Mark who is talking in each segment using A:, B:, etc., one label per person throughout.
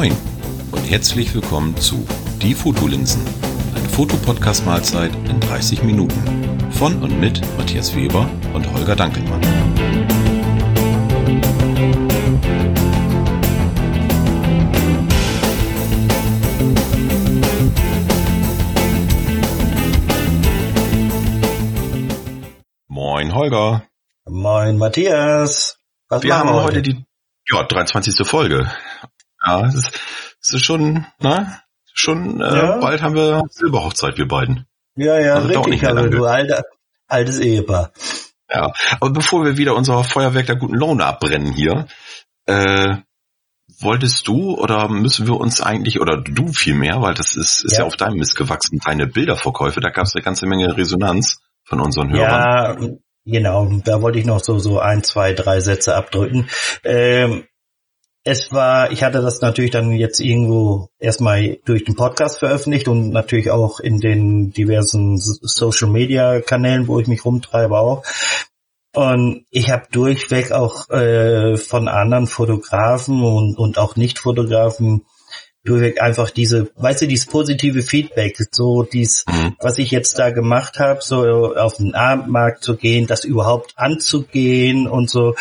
A: Moin und herzlich willkommen zu Die Fotolinsen, eine Fotopodcast-Mahlzeit in 30 Minuten von und mit Matthias Weber und Holger Dankelmann. Moin Holger.
B: Moin Matthias.
A: Was wir haben heute die ja, 23. Folge. Ja, es ist, es ist schon, ne? Schon äh, ja. bald haben wir Silberhochzeit, wir beiden.
B: Ja, ja, also richtig, aber du alter, altes Ehepaar.
A: Ja, aber bevor wir wieder unser Feuerwerk der guten Laune abbrennen hier, äh, wolltest du oder müssen wir uns eigentlich, oder du vielmehr, weil das ist, ist ja. ja auf deinem Mist gewachsen, deine Bilderverkäufe, da gab es eine ganze Menge Resonanz von unseren Hörern.
B: Ja, genau, da wollte ich noch so, so ein, zwei, drei Sätze abdrücken. Ähm, es war, ich hatte das natürlich dann jetzt irgendwo erstmal durch den Podcast veröffentlicht und natürlich auch in den diversen Social Media Kanälen, wo ich mich rumtreibe auch. Und ich habe durchweg auch äh, von anderen Fotografen und, und auch Nicht-Fotografen durchweg einfach diese, weißt du, dieses positive Feedback, so dies, mhm. was ich jetzt da gemacht habe, so auf den Abendmarkt zu gehen, das überhaupt anzugehen und so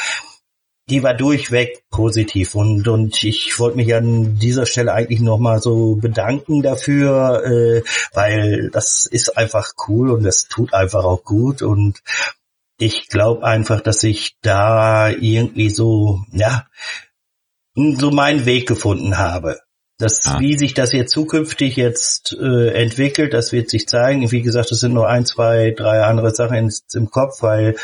B: die war durchweg positiv und und ich wollte mich an dieser Stelle eigentlich nochmal so bedanken dafür, äh, weil das ist einfach cool und das tut einfach auch gut und ich glaube einfach, dass ich da irgendwie so, ja, so meinen Weg gefunden habe. Das, ah. wie sich das jetzt zukünftig jetzt äh, entwickelt, das wird sich zeigen. Wie gesagt, es sind nur ein, zwei, drei andere Sachen in, im Kopf, weil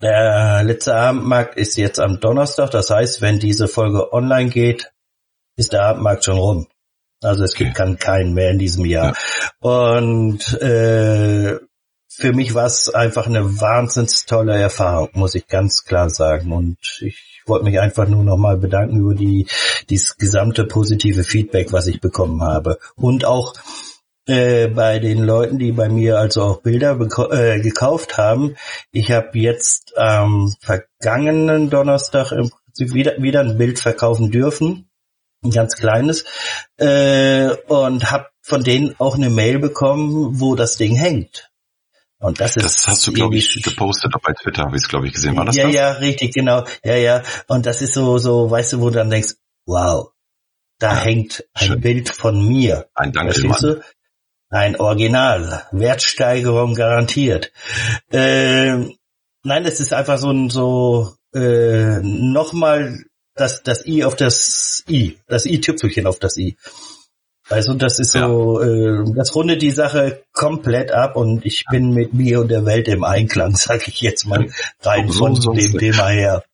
B: der letzte Abendmarkt ist jetzt am Donnerstag. Das heißt, wenn diese Folge online geht, ist der Abendmarkt schon rum. Also es gibt okay. keinen mehr in diesem Jahr. Ja. Und äh, für mich war es einfach eine wahnsinns tolle Erfahrung, muss ich ganz klar sagen. Und ich wollte mich einfach nur nochmal bedanken über die dieses gesamte positive Feedback, was ich bekommen habe. Und auch äh, bei den Leuten, die bei mir also auch Bilder äh, gekauft haben. Ich habe jetzt am vergangenen Donnerstag im Prinzip wieder, wieder ein Bild verkaufen dürfen, ein ganz kleines, äh, und habe von denen auch eine Mail bekommen, wo das Ding hängt.
A: Und das ist. Das hast du, glaube ich, gepostet bei Twitter, habe ich es, glaube ich, gesehen. War das
B: ja,
A: das?
B: Ja, richtig, genau. Ja, ja. Und das ist so, so, weißt du, wo du dann denkst, wow, da ja, hängt ein schön. Bild von mir.
A: Ein Dankelmann.
B: Ein Original. Wertsteigerung garantiert. Äh, nein, es ist einfach so ein so äh, nochmal das, das I auf das I, das I-Tüpfelchen auf das I. Also das ist so, ja. äh, das rundet die Sache komplett ab und ich bin mit mir und der Welt im Einklang, sag ich jetzt mal rein von dem Thema her.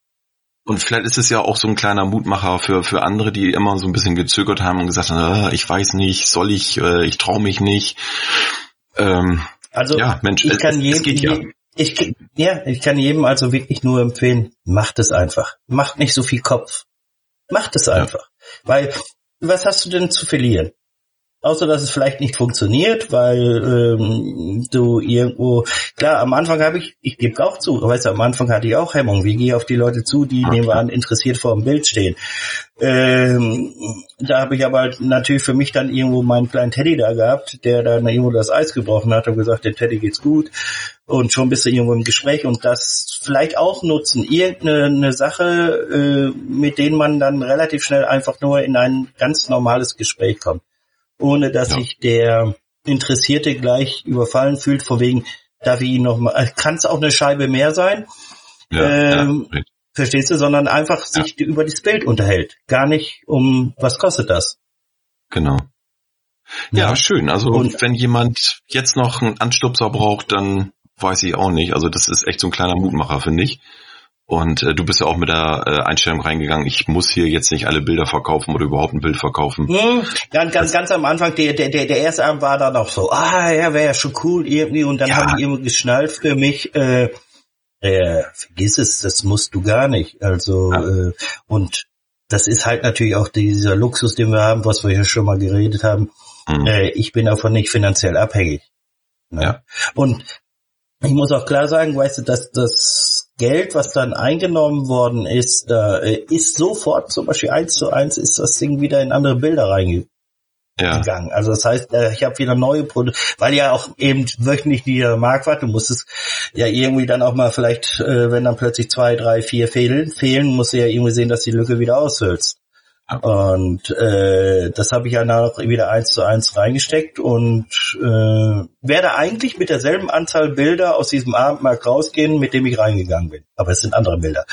A: Und vielleicht ist es ja auch so ein kleiner Mutmacher für, für andere, die immer so ein bisschen gezögert haben und gesagt haben, äh, ich weiß nicht, soll ich, äh, ich traue mich nicht.
B: Ähm, also ja, Mensch, ich kann es, jedem, es geht ja. Ich, ja, ich kann jedem also wirklich nur empfehlen, macht es einfach. Macht nicht so viel Kopf. Macht es einfach. Ja. Weil, was hast du denn zu verlieren? Außer dass es vielleicht nicht funktioniert, weil ähm, du irgendwo, klar, am Anfang habe ich, ich gebe auch zu, weißt du, am Anfang hatte ich auch Hemmung, wie gehe ich auf die Leute zu, die nehmen wir an, interessiert vor dem Bild stehen. Ähm, da habe ich aber natürlich für mich dann irgendwo meinen kleinen Teddy da gehabt, der dann irgendwo das Eis gebrochen hat und gesagt, der Teddy geht's gut. Und schon bist du irgendwo im Gespräch und das vielleicht auch nutzen, irgendeine Sache, äh, mit denen man dann relativ schnell einfach nur in ein ganz normales Gespräch kommt ohne dass ja. sich der Interessierte gleich überfallen fühlt, von wegen, darf ich ihn noch mal, äh, kann es auch eine Scheibe mehr sein, ja, ähm, ja. verstehst du, sondern einfach sich über das Bild unterhält. Gar nicht um, was kostet das?
A: Genau. Ja, schön. Also und, wenn jemand jetzt noch einen Anstupser braucht, dann weiß ich auch nicht. Also das ist echt so ein kleiner Mutmacher, finde ich. Und äh, du bist ja auch mit der äh, Einstellung reingegangen, ich muss hier jetzt nicht alle Bilder verkaufen oder überhaupt ein Bild verkaufen.
B: Hm, ganz, ganz, ganz am Anfang, der, der, der, der erste Abend war dann noch so, ah ja, wäre ja schon cool irgendwie. Und dann ja. haben die immer geschnallt für mich, äh, äh, vergiss es, das musst du gar nicht. Also, ja. äh, und das ist halt natürlich auch dieser Luxus, den wir haben, was wir ja schon mal geredet haben. Mhm. Äh, ich bin davon nicht finanziell abhängig. Ne? Ja. Und ich muss auch klar sagen, weißt du, dass das Geld, was dann eingenommen worden ist, äh, ist sofort zum Beispiel eins zu eins ist das Ding wieder in andere Bilder reingegangen. Ja. Gegangen. Also das heißt, äh, ich habe wieder neue Produkte, weil ja auch eben wöchentlich die Marktwert, du musst es ja irgendwie dann auch mal vielleicht, äh, wenn dann plötzlich zwei, drei, vier fehlen, fehlen, musst du ja irgendwie sehen, dass die Lücke wieder aushöhlst. Und äh, das habe ich ja noch wieder eins zu eins reingesteckt und äh, werde eigentlich mit derselben Anzahl Bilder aus diesem Abendmarkt rausgehen, mit dem ich reingegangen bin. Aber es sind andere Bilder.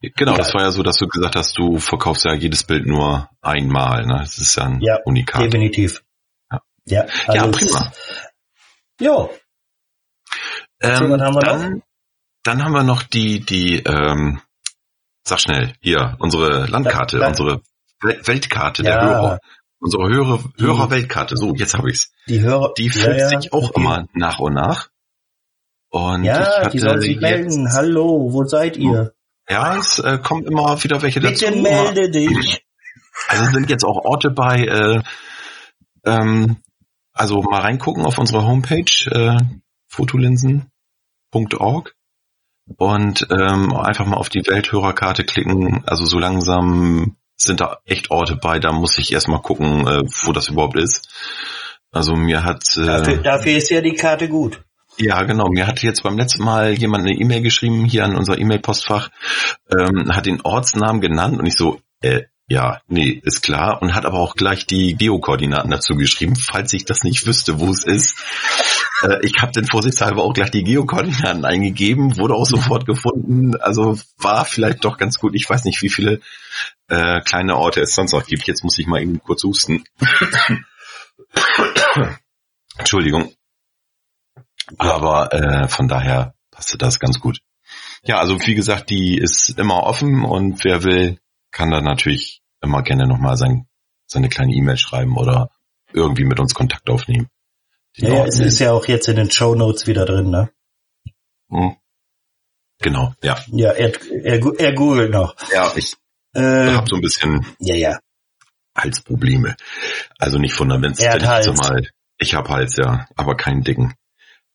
A: Genau, Egal. das war ja so, dass du gesagt hast, du verkaufst ja jedes Bild nur einmal. Ne? Das ist ja ein ja, Unikat.
B: Definitiv.
A: Ja, ja, also ja prima.
B: Jo.
A: Ähm, dann, dann haben wir noch die, die ähm, Sag schnell, hier, unsere Landkarte, da, da, unsere Weltkarte ja. der Hörer. Unsere Hörer, Hörerweltkarte. So, jetzt habe ich's.
B: Die Hörer,
A: die füllt ja, sich auch immer nach und nach. Und
B: ja, ich hatte die sollen sich melden. Hallo, wo seid ihr?
A: Ja, es äh, kommen immer wieder welche
B: Bitte dazu. Bitte melde dich.
A: Also sind jetzt auch Orte bei, äh, ähm, also mal reingucken auf unsere Homepage, äh, fotolinsen.org und ähm, einfach mal auf die Welthörerkarte klicken. Also so langsam sind da echt Orte bei, da muss ich erstmal gucken, äh, wo das überhaupt ist. Also mir hat...
B: Äh, dafür, dafür ist ja die Karte gut.
A: Ja, genau. Mir hat jetzt beim letzten Mal jemand eine E-Mail geschrieben, hier an unser E-Mail-Postfach, ähm, hat den Ortsnamen genannt und ich so, äh, ja, nee, ist klar. Und hat aber auch gleich die Geokoordinaten dazu geschrieben, falls ich das nicht wüsste, wo es ist. Äh, ich habe den vorsichtshalber auch gleich die Geokoordinaten eingegeben, wurde auch sofort gefunden. Also war vielleicht doch ganz gut. Ich weiß nicht, wie viele äh, kleine Orte es sonst noch gibt. Jetzt muss ich mal eben kurz husten. Entschuldigung. Aber äh, von daher passte das ganz gut. Ja, also wie gesagt, die ist immer offen und wer will, kann da natürlich immer gerne nochmal sein, seine kleine E-Mail schreiben oder irgendwie mit uns Kontakt aufnehmen.
B: Ja, ja, es ist ja auch jetzt in den Show Notes wieder drin, ne?
A: Hm. Genau, ja.
B: Ja, er, er, er googelt noch.
A: Ja, ich äh, habe so ein bisschen
B: ja, ja.
A: Halsprobleme. Also nicht Fundament,
B: er hat Hals.
A: Mal, ich habe Hals, ja, aber keinen dicken.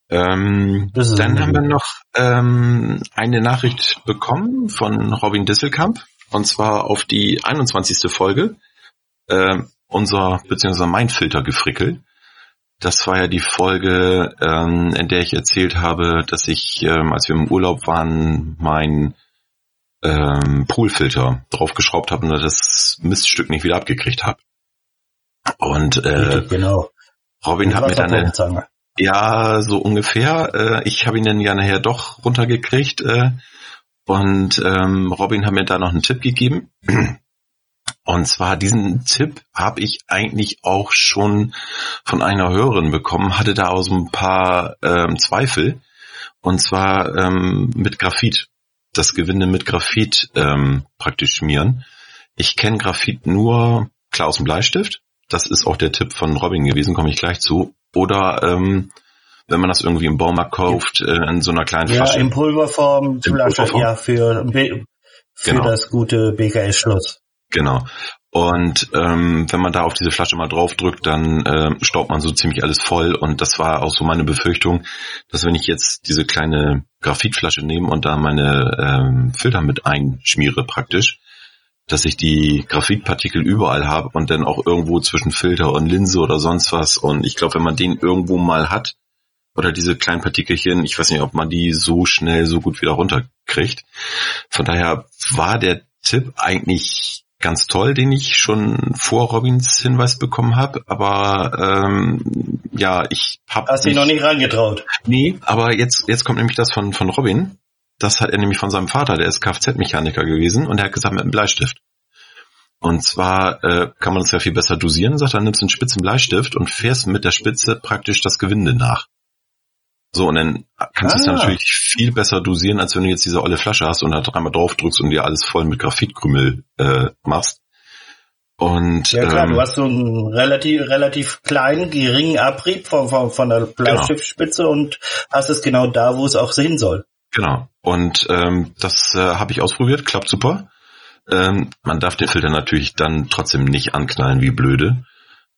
A: Ähm, dann haben wir noch ähm, eine Nachricht bekommen von Robin Disselkamp und zwar auf die 21. Folge äh, unser beziehungsweise mein Filtergefrickel. Das war ja die Folge, ähm, in der ich erzählt habe, dass ich, ähm, als wir im Urlaub waren, mein ähm, Poolfilter draufgeschraubt habe und das Miststück nicht wieder abgekriegt habe. Und äh,
B: genau.
A: Robin hat mir dann eine, ja so ungefähr. Äh, ich habe ihn dann ja nachher doch runtergekriegt. Äh, und ähm, Robin hat mir da noch einen Tipp gegeben. Und zwar diesen Tipp habe ich eigentlich auch schon von einer Hörerin bekommen, hatte da auch so ein paar ähm, Zweifel. Und zwar ähm, mit Graphit. Das Gewinde mit Graphit ähm, praktisch schmieren. Ich kenne Graphit nur klar aus dem Bleistift. Das ist auch der Tipp von Robin gewesen, komme ich gleich zu. Oder ähm, wenn man das irgendwie im Baumarkt kauft, äh, in so einer kleinen
B: ja, Flasche. Ja, in Pulverform, Flasche, Pulverform. ja, für, für genau. das gute BKS-Schluss.
A: Genau. Und ähm, wenn man da auf diese Flasche mal drauf drückt, dann äh, staubt man so ziemlich alles voll. Und das war auch so meine Befürchtung, dass wenn ich jetzt diese kleine Graphitflasche nehme und da meine ähm, Filter mit einschmiere praktisch, dass ich die Graphitpartikel überall habe und dann auch irgendwo zwischen Filter und Linse oder sonst was. Und ich glaube, wenn man den irgendwo mal hat, oder diese kleinen Partikelchen, ich weiß nicht, ob man die so schnell so gut wieder runterkriegt. Von daher war der Tipp eigentlich ganz toll, den ich schon vor Robins Hinweis bekommen habe, aber ähm, ja, ich habe
B: Hast dich noch nicht reingetraut.
A: Nee, aber jetzt jetzt kommt nämlich das von von Robin. Das hat er nämlich von seinem Vater, der ist Kfz-Mechaniker gewesen und er hat gesagt mit einem Bleistift. Und zwar äh, kann man es ja viel besser dosieren, sagt er, nimmst einen spitzen Bleistift und fährst mit der Spitze praktisch das Gewinde nach. So, und dann kannst du es ah. natürlich viel besser dosieren, als wenn du jetzt diese olle Flasche hast und da dreimal drauf drückst und dir alles voll mit Graphitkrümel äh, machst. Und,
B: ja klar, ähm, du hast so einen relativ, relativ kleinen, geringen Abrieb von, von, von der Bleistiftspitze genau. und hast es genau da, wo es auch sehen soll.
A: Genau. Und ähm, das äh, habe ich ausprobiert, klappt super. Ähm, man darf den Filter natürlich dann trotzdem nicht anknallen wie blöde.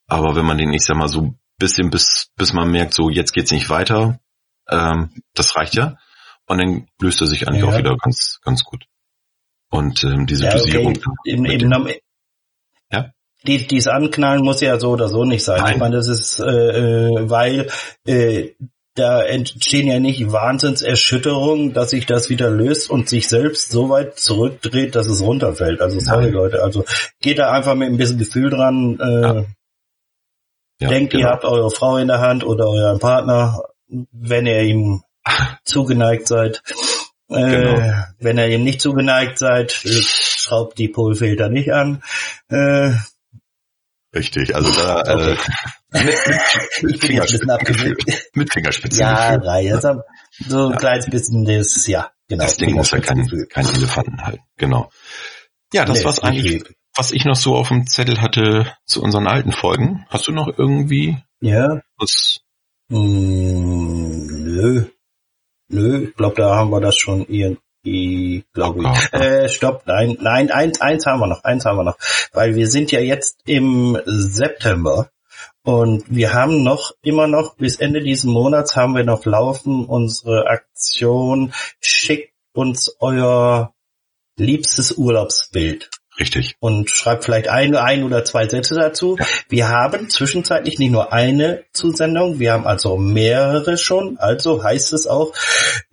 A: Aber wenn man den, ich sag mal, so bisschen bis, bis man merkt, so jetzt geht's nicht weiter, ähm, das reicht ja. und dann löst er sich eigentlich ja. auch wieder ganz, ganz gut. Und ähm, diese ja, Dosierung. Okay.
B: Im, im, ja? Die, dies Anknallen muss ja so oder so nicht sein. Nein. Ich meine, das ist, äh, äh, weil äh, da entstehen ja nicht Wahnsinnserschütterungen, dass sich das wieder löst und sich selbst so weit zurückdreht, dass es runterfällt. Also sorry Nein. Leute, also geht da einfach mit ein bisschen Gefühl dran. Äh, ja. Ja, denkt, genau. ihr habt eure Frau in der Hand oder euren Partner, wenn ihr ihm zugeneigt seid. Äh, genau. Wenn ihr ihm nicht zugeneigt seid, schraubt die Polfilter nicht an. Äh,
A: Richtig, also da äh,
B: okay. äh, mit, mit, Fingerspitzen.
A: Mit Fingerspitzen.
B: Ja, Reihe. So ein ja. kleines bisschen das, ja,
A: genau. Das Ding muss ja kein, kein Elefanten halten, genau. Ja, das nee, war's eigentlich, was ich noch so auf dem Zettel hatte zu unseren alten Folgen. Hast du noch irgendwie
B: ja.
A: was?
B: Mm, nö. Nö, ich glaube, da haben wir das schon irgendwie glaube ich. Äh, stopp, nein, nein, eins, eins haben wir noch, eins haben wir noch. Weil wir sind ja jetzt im September und wir haben noch, immer noch, bis Ende dieses Monats haben wir noch laufen unsere Aktion, schickt uns euer liebstes Urlaubsbild.
A: Richtig.
B: Und schreibt vielleicht ein, ein oder zwei Sätze dazu. Ja. Wir haben zwischenzeitlich nicht nur eine Zusendung, wir haben also mehrere schon. Also heißt es auch,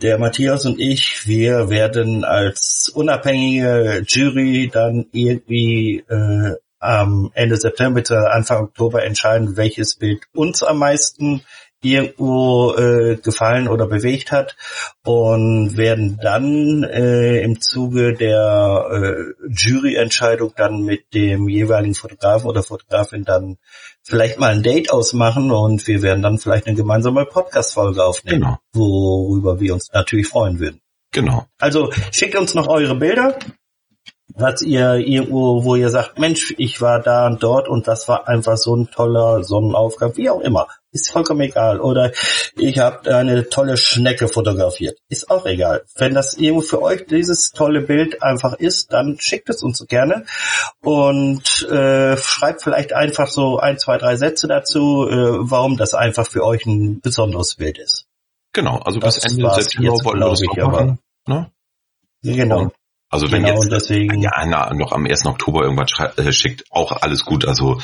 B: der Matthias und ich, wir werden als unabhängige Jury dann irgendwie äh, am Ende September, Anfang Oktober entscheiden, welches Bild uns am meisten irgendwo äh, gefallen oder bewegt hat und werden dann äh, im Zuge der äh, Juryentscheidung dann mit dem jeweiligen Fotografen oder Fotografin dann vielleicht mal ein Date ausmachen und wir werden dann vielleicht eine gemeinsame Podcast-Folge aufnehmen, genau. worüber wir uns natürlich freuen würden.
A: Genau.
B: Also schickt uns noch eure Bilder was ihr irgendwo, wo ihr sagt, Mensch, ich war da und dort und das war einfach so ein toller Sonnenaufgang, wie auch immer, ist vollkommen egal. Oder ich habe eine tolle Schnecke fotografiert, ist auch egal. Wenn das irgendwo für euch dieses tolle Bild einfach ist, dann schickt es uns gerne und äh, schreibt vielleicht einfach so ein, zwei, drei Sätze dazu, äh, warum das einfach für euch ein besonderes Bild ist.
A: Genau, also bis Ende September wollen wir das ich, machen. Ne?
B: Genau. Und
A: also wenn genau, jetzt deswegen, ja, na, noch am 1. Oktober irgendwas äh, schickt, auch alles gut. Also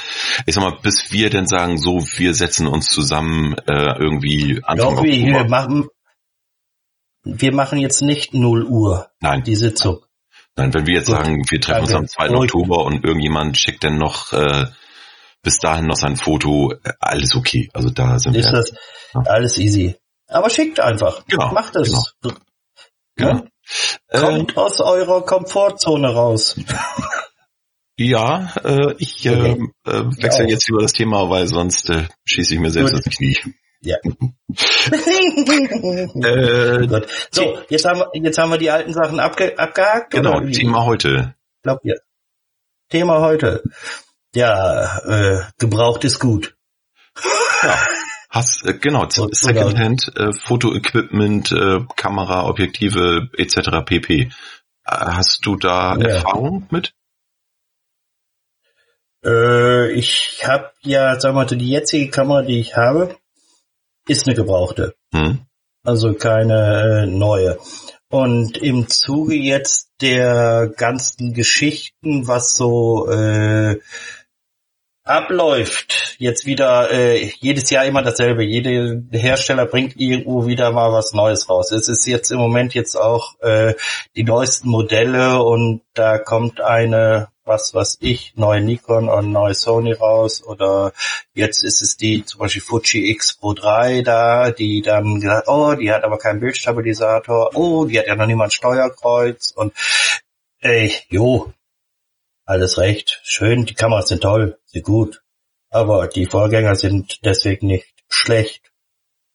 A: ich sag mal, bis wir denn sagen, so wir setzen uns zusammen äh, irgendwie
B: Anfang Doch, wir, wir machen wir machen jetzt nicht 0 Uhr
A: Nein.
B: die Sitzung.
A: Nein, wenn wir jetzt gut. sagen, wir treffen Danke. uns am 2. Oktober und irgendjemand schickt dann noch äh, bis dahin noch sein Foto, äh, alles okay. Also da sind
B: Ist wir. Ist das ja. alles easy. Aber schickt einfach. Genau. Macht es. Genau.
A: genau.
B: Kommt äh, aus eurer Komfortzone raus.
A: Ja, äh, ich äh, okay. äh, wechsle ja. jetzt über das Thema, weil sonst äh, schieße ich mir selbst Gut. ins Knie.
B: Ja. äh. So, jetzt haben wir jetzt haben wir die alten Sachen abge abgehakt.
A: Genau, Thema heute.
B: Glaubt ihr? Thema heute. Ja, äh, gebraucht ist gut.
A: Ja. Hast äh, genau Secondhand äh, Fotoequipment, äh, Kamera, Objektive etc. pp. Äh, hast du da ja. Erfahrung mit?
B: Äh, ich habe ja, sagen wir mal, die jetzige Kamera, die ich habe, ist eine gebrauchte. Hm. Also keine äh, neue. Und im Zuge jetzt der ganzen Geschichten, was so äh, abläuft. Jetzt wieder äh, jedes Jahr immer dasselbe. Jede Hersteller bringt irgendwo wieder mal was Neues raus. Es ist jetzt im Moment jetzt auch äh, die neuesten Modelle und da kommt eine, was was ich, neue Nikon und neue Sony raus oder jetzt ist es die zum Beispiel Fuji X Pro 3 da, die dann gesagt, oh, die hat aber keinen Bildstabilisator, oh, die hat ja noch niemand Steuerkreuz und ey, jo, alles recht, schön, die Kameras sind toll, sind gut, aber die Vorgänger sind deswegen nicht schlecht.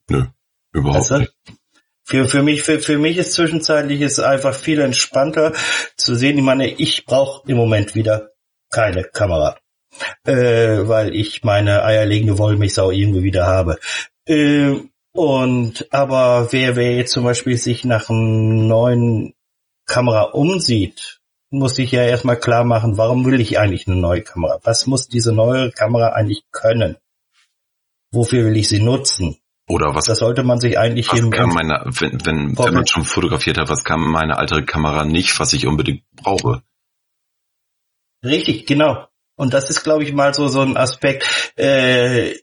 A: Nö, überhaupt weißt du? nicht.
B: Für, für mich, für, für mich ist zwischenzeitlich ist einfach viel entspannter zu sehen. Ich meine, ich brauche im Moment wieder keine Kamera. Äh, weil ich meine eierlegende Wollmilchsau irgendwie wieder habe. Äh, und aber wer, wer jetzt zum Beispiel sich nach einem neuen Kamera umsieht, muss ich ja erstmal klar machen, warum will ich eigentlich eine neue Kamera? Was muss diese neue Kamera eigentlich können? Wofür will ich sie nutzen?
A: Oder was?
B: Das sollte man sich eigentlich
A: was kann meine, wenn, wenn, wenn man schon fotografiert hat, was kann meine alte Kamera nicht, was ich unbedingt brauche?
B: Richtig, genau. Und das ist, glaube ich, mal so so ein Aspekt. Äh,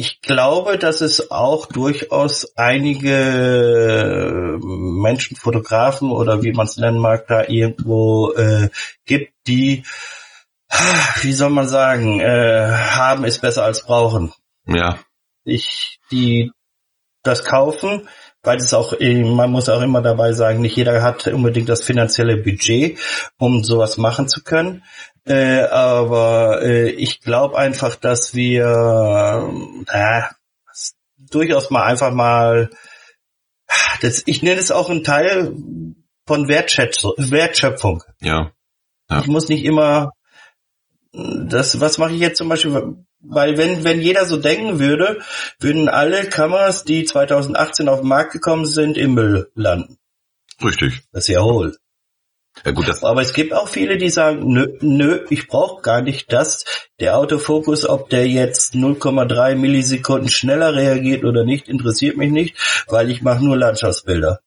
B: ich glaube, dass es auch durchaus einige Menschen, Fotografen oder wie man es nennen mag, da irgendwo äh, gibt, die, wie soll man sagen, äh, haben ist besser als brauchen.
A: Ja.
B: Ich, die das kaufen, weil es auch, man muss auch immer dabei sagen, nicht jeder hat unbedingt das finanzielle Budget, um sowas machen zu können. Äh, aber äh, ich glaube einfach, dass wir äh, durchaus mal einfach mal, das, ich nenne es auch ein Teil von Wertschätzung, Wertschöpfung.
A: Ja.
B: ja. Ich muss nicht immer das, was mache ich jetzt zum Beispiel? Weil wenn, wenn jeder so denken würde, würden alle Kameras, die 2018 auf den Markt gekommen sind, im Müll landen.
A: Richtig.
B: Das ist ja hohl.
A: Ja, gut, das
B: Aber es gibt auch viele, die sagen, nö, nö, ich brauche gar nicht das. Der Autofokus, ob der jetzt 0,3 Millisekunden schneller reagiert oder nicht, interessiert mich nicht, weil ich mache nur Landschaftsbilder.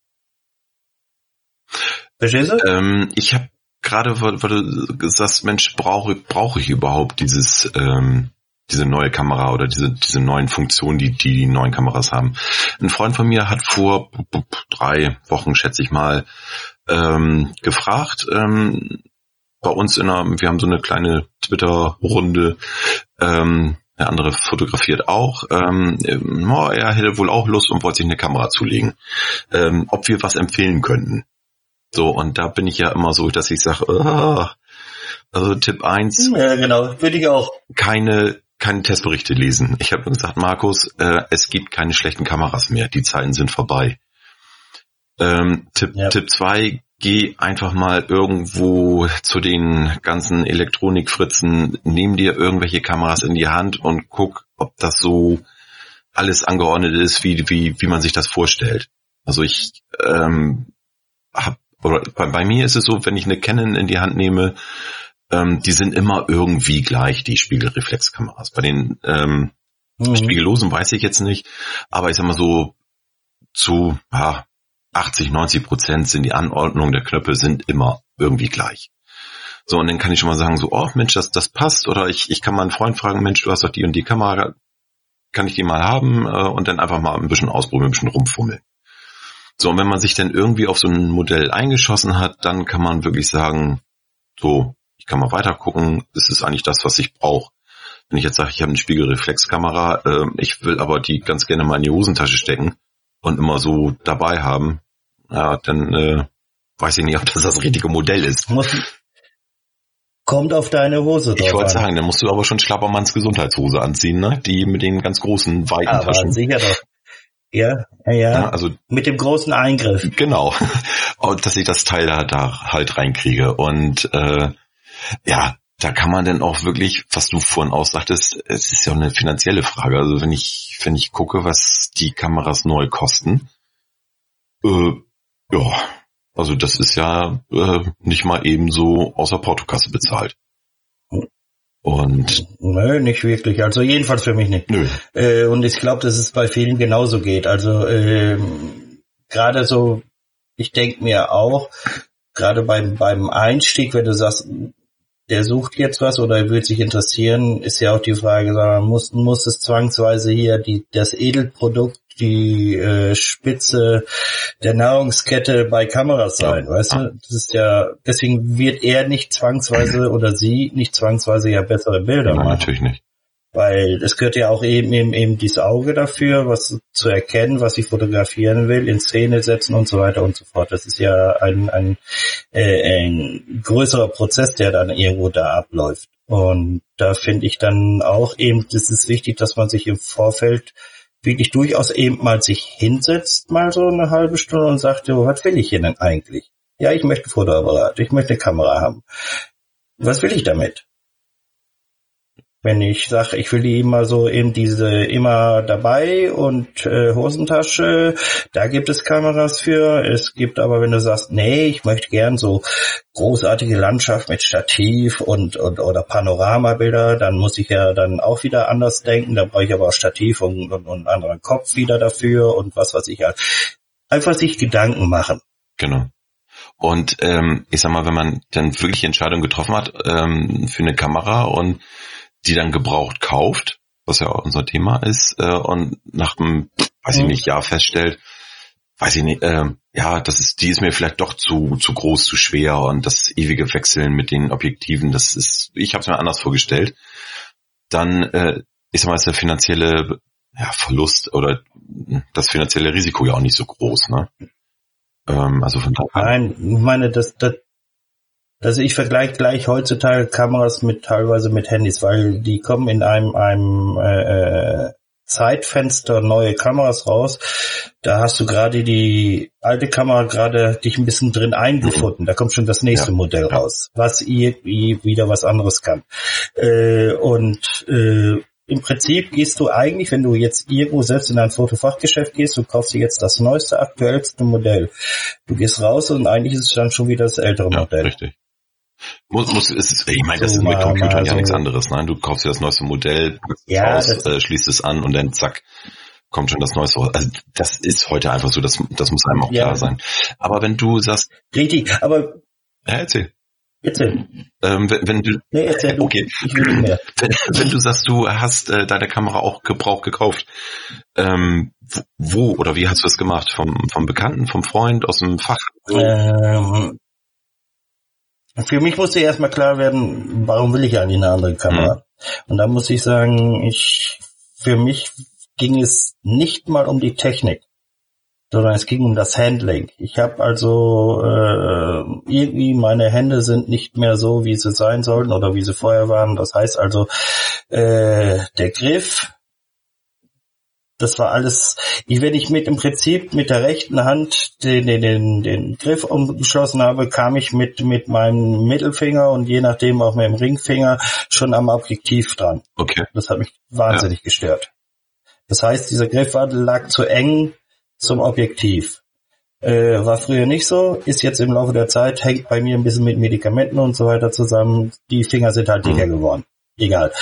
A: Verstehst du? Ähm, ich habe gerade, weil, weil du sagst, Mensch, brauche brauche ich überhaupt dieses ähm, diese neue Kamera oder diese diese neuen Funktionen, die die neuen Kameras haben. Ein Freund von mir hat vor drei Wochen, schätze ich mal, ähm, gefragt. Ähm, bei uns in einer, wir haben so eine kleine Twitter-Runde. Ähm, der andere fotografiert auch. Ähm, oh, er hätte wohl auch Lust und wollte sich eine Kamera zulegen. Ähm, ob wir was empfehlen könnten. So, und da bin ich ja immer so, dass ich sage, oh, also Tipp eins.
B: Ja, genau, würde ich auch.
A: Keine, keine Testberichte lesen. Ich habe gesagt, Markus, äh, es gibt keine schlechten Kameras mehr. Die Zeiten sind vorbei. Ähm, Tipp, ja. Tipp zwei, geh einfach mal irgendwo zu den ganzen Elektronikfritzen, nimm dir irgendwelche Kameras in die Hand und guck, ob das so alles angeordnet ist, wie, wie, wie man sich das vorstellt. Also ich ähm, habe oder bei, bei, mir ist es so, wenn ich eine Canon in die Hand nehme, ähm, die sind immer irgendwie gleich, die Spiegelreflexkameras. Bei den ähm, mhm. Spiegellosen weiß ich jetzt nicht, aber ich sag mal so zu ja, 80, 90 Prozent sind die Anordnung der Knöpfe sind immer irgendwie gleich. So, und dann kann ich schon mal sagen, so, oh Mensch, das, das passt. Oder ich, ich kann mal einen Freund fragen, Mensch, du hast doch die und die Kamera, kann ich die mal haben? Äh, und dann einfach mal ein bisschen ausprobieren, ein bisschen rumfummeln. So, und wenn man sich dann irgendwie auf so ein Modell eingeschossen hat, dann kann man wirklich sagen, so, ich kann mal weiter gucken, ist eigentlich das, was ich brauche. Wenn ich jetzt sage, ich habe eine Spiegelreflexkamera, äh, ich will aber die ganz gerne mal in die Hosentasche stecken und immer so dabei haben, ja, dann äh, weiß ich nicht, ob das das richtige Modell ist.
B: Muss, kommt auf deine Hose
A: drauf Ich wollte sagen, dann musst du aber schon Schlappermanns Gesundheitshose anziehen, ne? Die mit den ganz großen, weiten aber Taschen.
B: Sicher doch. Ja, ja, ja. Also mit dem großen Eingriff.
A: Genau. Dass ich das Teil da, da halt reinkriege. Und äh, ja, da kann man dann auch wirklich, was du vorhin auch sagtest, es ist ja eine finanzielle Frage. Also wenn ich, wenn ich gucke, was die Kameras neu kosten, äh, ja, also das ist ja äh, nicht mal eben so außer Portokasse bezahlt. Und
B: Nö, nicht wirklich. Also jedenfalls für mich nicht. Nö. Äh, und ich glaube, dass es bei vielen genauso geht. Also äh, gerade so, ich denke mir auch, gerade beim, beim Einstieg, wenn du sagst, der sucht jetzt was oder er will sich interessieren, ist ja auch die Frage, muss, muss es zwangsweise hier die, das Edelprodukt die äh, Spitze der Nahrungskette bei Kameras sein, ja. weißt du? Das ist ja, deswegen wird er nicht zwangsweise oder sie nicht zwangsweise ja bessere Bilder
A: Nein, machen. natürlich nicht.
B: Weil es gehört ja auch eben, eben, eben dieses Auge dafür, was zu erkennen, was ich fotografieren will, in Szene setzen und so weiter und so fort. Das ist ja ein, ein, äh, ein größerer Prozess, der dann irgendwo da abläuft. Und da finde ich dann auch eben, das ist wichtig, dass man sich im Vorfeld wirklich durchaus eben mal sich hinsetzt, mal so eine halbe Stunde und sagt, jo, was will ich hier denn eigentlich? Ja, ich möchte ein Fotoapparat, ich möchte eine Kamera haben. Was will ich damit? Wenn ich sage, ich will die immer so in diese immer dabei und äh, Hosentasche, da gibt es Kameras für. Es gibt aber, wenn du sagst, nee, ich möchte gern so großartige Landschaft mit Stativ und, und oder Panoramabilder, dann muss ich ja dann auch wieder anders denken. Da brauche ich aber auch Stativ und, und, und einen anderen Kopf wieder dafür und was weiß ich halt. Einfach sich Gedanken machen.
A: Genau. Und ähm, ich sag mal, wenn man dann wirklich Entscheidungen getroffen hat ähm, für eine Kamera und die dann gebraucht kauft, was ja auch unser Thema ist, äh, und nach einem, weiß ich mhm. nicht, Jahr feststellt, weiß ich nicht, äh, ja, das ist, die ist mir vielleicht doch zu zu groß, zu schwer und das ewige Wechseln mit den Objektiven, das ist, ich habe es mir anders vorgestellt. Dann, äh, ich sag mal, ist der finanzielle ja, Verlust oder das finanzielle Risiko ja auch nicht so groß, ne?
B: Ähm, also von daher. Nein, ich meine, das, das, also ich vergleiche gleich heutzutage Kameras mit teilweise mit Handys, weil die kommen in einem, einem äh, Zeitfenster neue Kameras raus. Da hast du gerade die alte Kamera gerade dich ein bisschen drin eingefunden. Da kommt schon das nächste ja. Modell raus, was irgendwie wieder was anderes kann. Äh, und äh, im Prinzip gehst du eigentlich, wenn du jetzt irgendwo selbst in ein Fotofachgeschäft gehst, du kaufst dir jetzt das neueste, aktuellste Modell. Du gehst raus und eigentlich ist es dann schon wieder das ältere ja, Modell. Richtig.
A: Muss, muss, ist, ich meine, das so ist mit Computern ja nichts anderes. Nein, du kaufst dir das neueste Modell, ja, aus, äh, schließt es an und dann zack, kommt schon das neueste raus. Also das ist heute einfach so, das, das muss einem auch ja. klar sein. Aber wenn du sagst...
B: Richtig, aber...
A: Ja, erzähl.
B: Erzähl.
A: Ähm, wenn, wenn du,
B: nee, erzähl du.
A: Okay. Wenn, wenn du sagst, du hast äh, deine Kamera auch gebraucht gekauft, ähm, wo oder wie hast du das gemacht? Vom, vom Bekannten, vom Freund, aus dem Fach? Ähm,
B: für mich musste erstmal klar werden, warum will ich eigentlich eine andere Kamera? Mhm. Und da muss ich sagen, ich, für mich ging es nicht mal um die Technik, sondern es ging um das Handling. Ich habe also äh, irgendwie meine Hände sind nicht mehr so, wie sie sein sollten oder wie sie vorher waren. Das heißt also, äh, der Griff, das war alles, ich, wenn ich mit im Prinzip mit der rechten Hand den, den, den, den Griff umgeschlossen habe, kam ich mit, mit meinem Mittelfinger und je nachdem auch mit dem Ringfinger schon am Objektiv dran.
A: Okay.
B: Das hat mich wahnsinnig ja. gestört. Das heißt, dieser Griff war, lag zu eng zum Objektiv. Äh, war früher nicht so, ist jetzt im Laufe der Zeit, hängt bei mir ein bisschen mit Medikamenten und so weiter zusammen. Die Finger sind halt dicker mhm. geworden. Egal.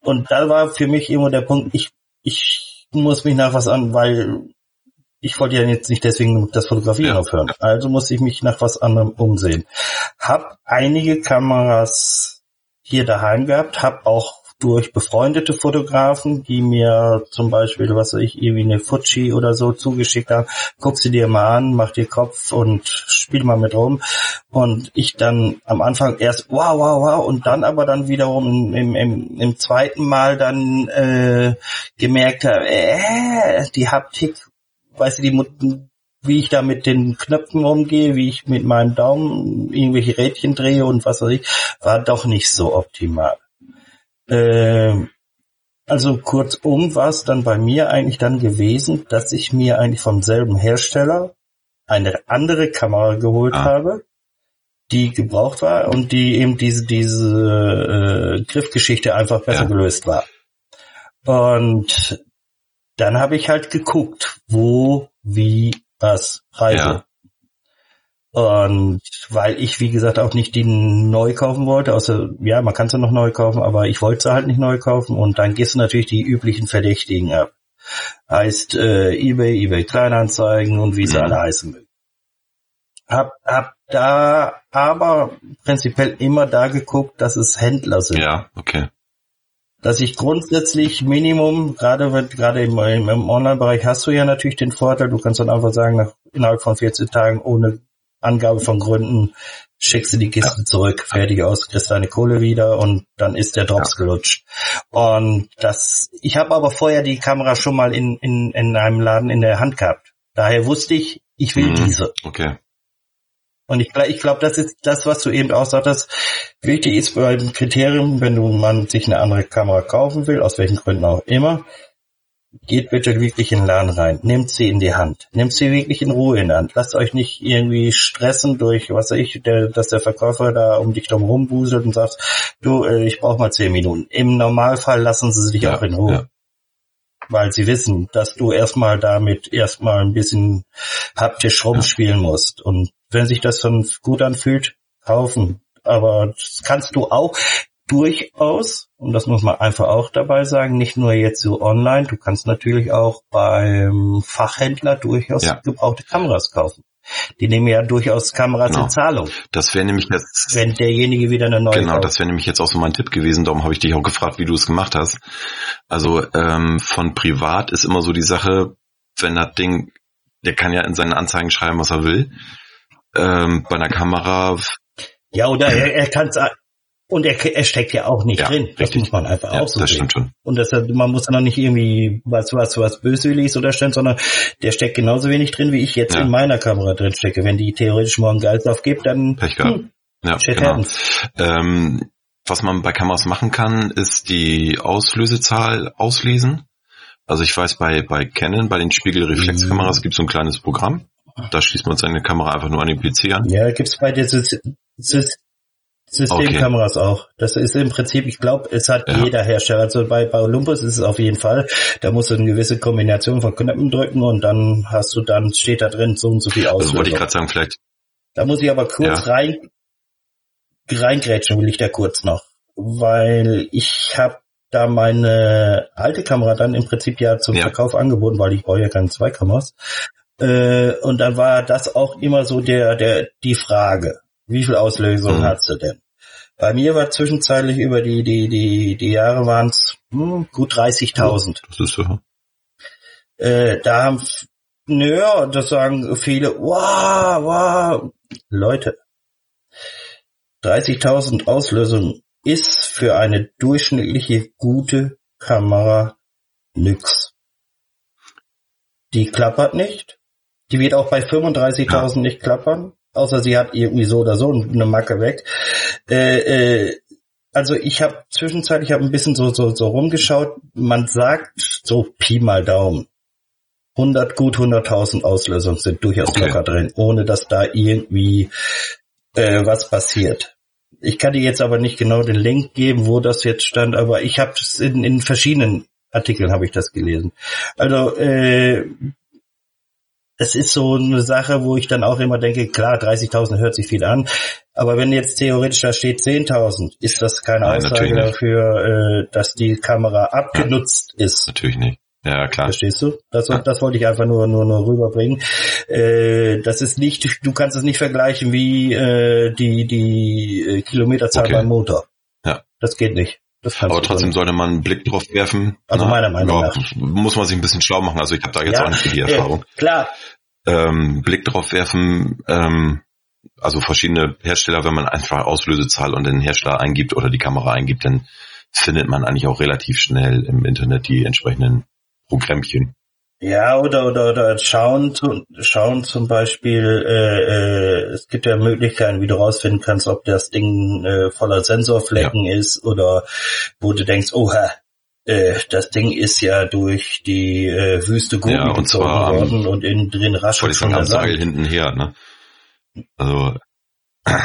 B: Und da war für mich immer der Punkt, ich, ich muss mich nach was an, weil ich wollte ja jetzt nicht deswegen das Fotografieren ja. aufhören. Also musste ich mich nach was anderem umsehen. Hab einige Kameras hier daheim gehabt, hab auch durch befreundete Fotografen, die mir zum Beispiel, was weiß ich, irgendwie eine Fuji oder so zugeschickt haben, guck sie dir mal an, mach dir Kopf und spiel mal mit rum. Und ich dann am Anfang erst wow, wow, wow und dann aber dann wiederum im, im, im zweiten Mal dann äh, gemerkt habe, äh, die Haptik, weißt du, die wie ich da mit den Knöpfen umgehe, wie ich mit meinem Daumen irgendwelche Rädchen drehe und was weiß ich, war doch nicht so optimal. Äh, also kurzum war es dann bei mir eigentlich dann gewesen, dass ich mir eigentlich vom selben Hersteller eine andere Kamera geholt ah. habe, die gebraucht war und die eben diese diese äh, Griffgeschichte einfach besser ja. gelöst war. Und dann habe ich halt geguckt, wo, wie, was reise. Ja. Und weil ich, wie gesagt, auch nicht die neu kaufen wollte, außer, ja, man kann sie noch neu kaufen, aber ich wollte sie halt nicht neu kaufen und dann gehst du natürlich die üblichen Verdächtigen ab. Heißt äh, eBay, eBay Kleinanzeigen und wie sie mhm. alle heißen mögen. Hab, hab da aber prinzipiell immer da geguckt, dass es Händler sind.
A: Ja, okay.
B: Dass ich grundsätzlich Minimum, gerade gerade im, im Online-Bereich hast du ja natürlich den Vorteil, du kannst dann einfach sagen, nach, innerhalb von 14 Tagen ohne Angabe von Gründen schickst du die Kiste zurück, fertig aus, kriegst deine Kohle wieder und dann ist der Drops ja. gelutscht. Und das, ich habe aber vorher die Kamera schon mal in, in, in einem Laden in der Hand gehabt. Daher wusste ich, ich will mhm. diese.
A: Okay.
B: Und ich, ich glaube, das ist das, was du eben auch sagtest. Wichtig ist bei dem Kriterium, wenn du man sich eine andere Kamera kaufen will, aus welchen Gründen auch immer, geht bitte wirklich in den Laden rein, nehmt sie in die Hand, nehmt sie wirklich in Ruhe in die Hand, lasst euch nicht irgendwie stressen durch, was weiß ich, der, dass der Verkäufer da um dich drum rumbuselt und sagt, du, äh, ich brauche mal zehn Minuten. Im Normalfall lassen sie sich ja, auch in Ruhe. Ja. Weil sie wissen, dass du erstmal damit erstmal ein bisschen haptisch rumspielen musst. Und wenn sich das dann gut anfühlt, kaufen. Aber das kannst du auch durchaus, und das muss man einfach auch dabei sagen, nicht nur jetzt so online, du kannst natürlich auch beim Fachhändler durchaus ja. gebrauchte Kameras kaufen. Die nehmen ja durchaus Kameras genau. in Zahlung.
A: Das wäre nämlich jetzt.
B: Wenn derjenige wieder eine neue
A: Genau, kauft. das wäre nämlich jetzt auch so mein Tipp gewesen. Darum habe ich dich auch gefragt, wie du es gemacht hast. Also ähm, von privat ist immer so die Sache, wenn das Ding, der kann ja in seinen Anzeigen schreiben, was er will. Ähm, bei einer Kamera.
B: Ja, oder er, er kann es und er, er steckt ja auch nicht ja, drin. Das richtig. muss man einfach ja, auch so
A: das sehen. Stimmt schon.
B: Und deshalb, man muss dann auch nicht irgendwie was, was, was Böswilliges unterstellen, sondern der steckt genauso wenig drin, wie ich jetzt ja. in meiner Kamera drin stecke. Wenn die theoretisch morgen Geist aufgibt, dann
A: Pech gehabt. Hm, ja, genau. Ähm, was man bei Kameras machen kann, ist die Auslösezahl auslesen. Also ich weiß, bei, bei Canon, bei den Spiegelreflexkameras mhm. gibt es so ein kleines Programm. Da schließt man seine Kamera einfach nur an den PC an.
B: Ja, gibt's bei der Systemkameras okay. auch. Das ist im Prinzip, ich glaube, es hat ja. jeder Hersteller. Also bei, bei Olympus ist es auf jeden Fall. Da musst du eine gewisse Kombination von Knöpfen drücken und dann hast du dann, steht da drin so und so viel Auslösung. Also
A: wollte ich gerade sagen, vielleicht.
B: Da muss ich aber kurz ja. rein, reingrätschen will ich da kurz noch. Weil ich habe da meine alte Kamera dann im Prinzip ja zum ja. Verkauf angeboten, weil ich brauche ja keine zwei Kameras. Äh, und dann war das auch immer so der, der, die Frage wie viel Auslösung mhm. hat sie denn? Bei mir war zwischenzeitlich über die, die, die, die Jahre waren es hm, gut 30.000.
A: Das ist so.
B: Äh, da haben, naja, das sagen viele, wow, wow, Leute, 30.000 Auslösungen ist für eine durchschnittliche gute Kamera nix. Die klappert nicht. Die wird auch bei 35.000 ja. nicht klappern außer sie hat irgendwie so oder so eine Macke weg. Äh, äh, also ich habe zwischenzeitlich hab ein bisschen so, so, so rumgeschaut. Man sagt so Pi mal Daumen. 100, gut 100.000 Auslösungen sind durchaus okay. locker drin, ohne dass da irgendwie äh, was passiert. Ich kann dir jetzt aber nicht genau den Link geben, wo das jetzt stand, aber ich habe es in, in verschiedenen Artikeln habe ich das gelesen. Also äh, es ist so eine Sache, wo ich dann auch immer denke, klar, 30.000 hört sich viel an, aber wenn jetzt theoretisch da steht 10.000, ist das keine Nein, Aussage dafür, äh, dass die Kamera abgenutzt ja, ist.
A: Natürlich nicht. Ja, klar.
B: Verstehst du? Das, ja. das wollte ich einfach nur, nur, nur rüberbringen. Äh, das ist nicht, du kannst es nicht vergleichen wie äh, die, die äh, Kilometerzahl okay. beim Motor.
A: Ja.
B: Das geht nicht.
A: Aber trotzdem sollte man einen Blick drauf werfen.
B: Also na, meiner Meinung ja, nach.
A: Muss man sich ein bisschen schlau machen. Also ich habe da jetzt ja, auch nicht die Erfahrung.
B: Ja, klar.
A: Ähm, Blick drauf werfen, ähm, also verschiedene Hersteller, wenn man einfach Auslösezahl und den Hersteller eingibt oder die Kamera eingibt, dann findet man eigentlich auch relativ schnell im Internet die entsprechenden Programmchen.
B: Ja, oder, oder, oder schauen, schauen zum Beispiel, äh, äh, es gibt ja Möglichkeiten, wie du rausfinden kannst, ob das Ding äh, voller Sensorflecken ja. ist oder wo du denkst, oha, äh, das Ding ist ja durch die äh, Wüste Gobi
A: ja, gezogen
B: worden und innen drin raschelt
A: schon der Seil hinten her, ne? Also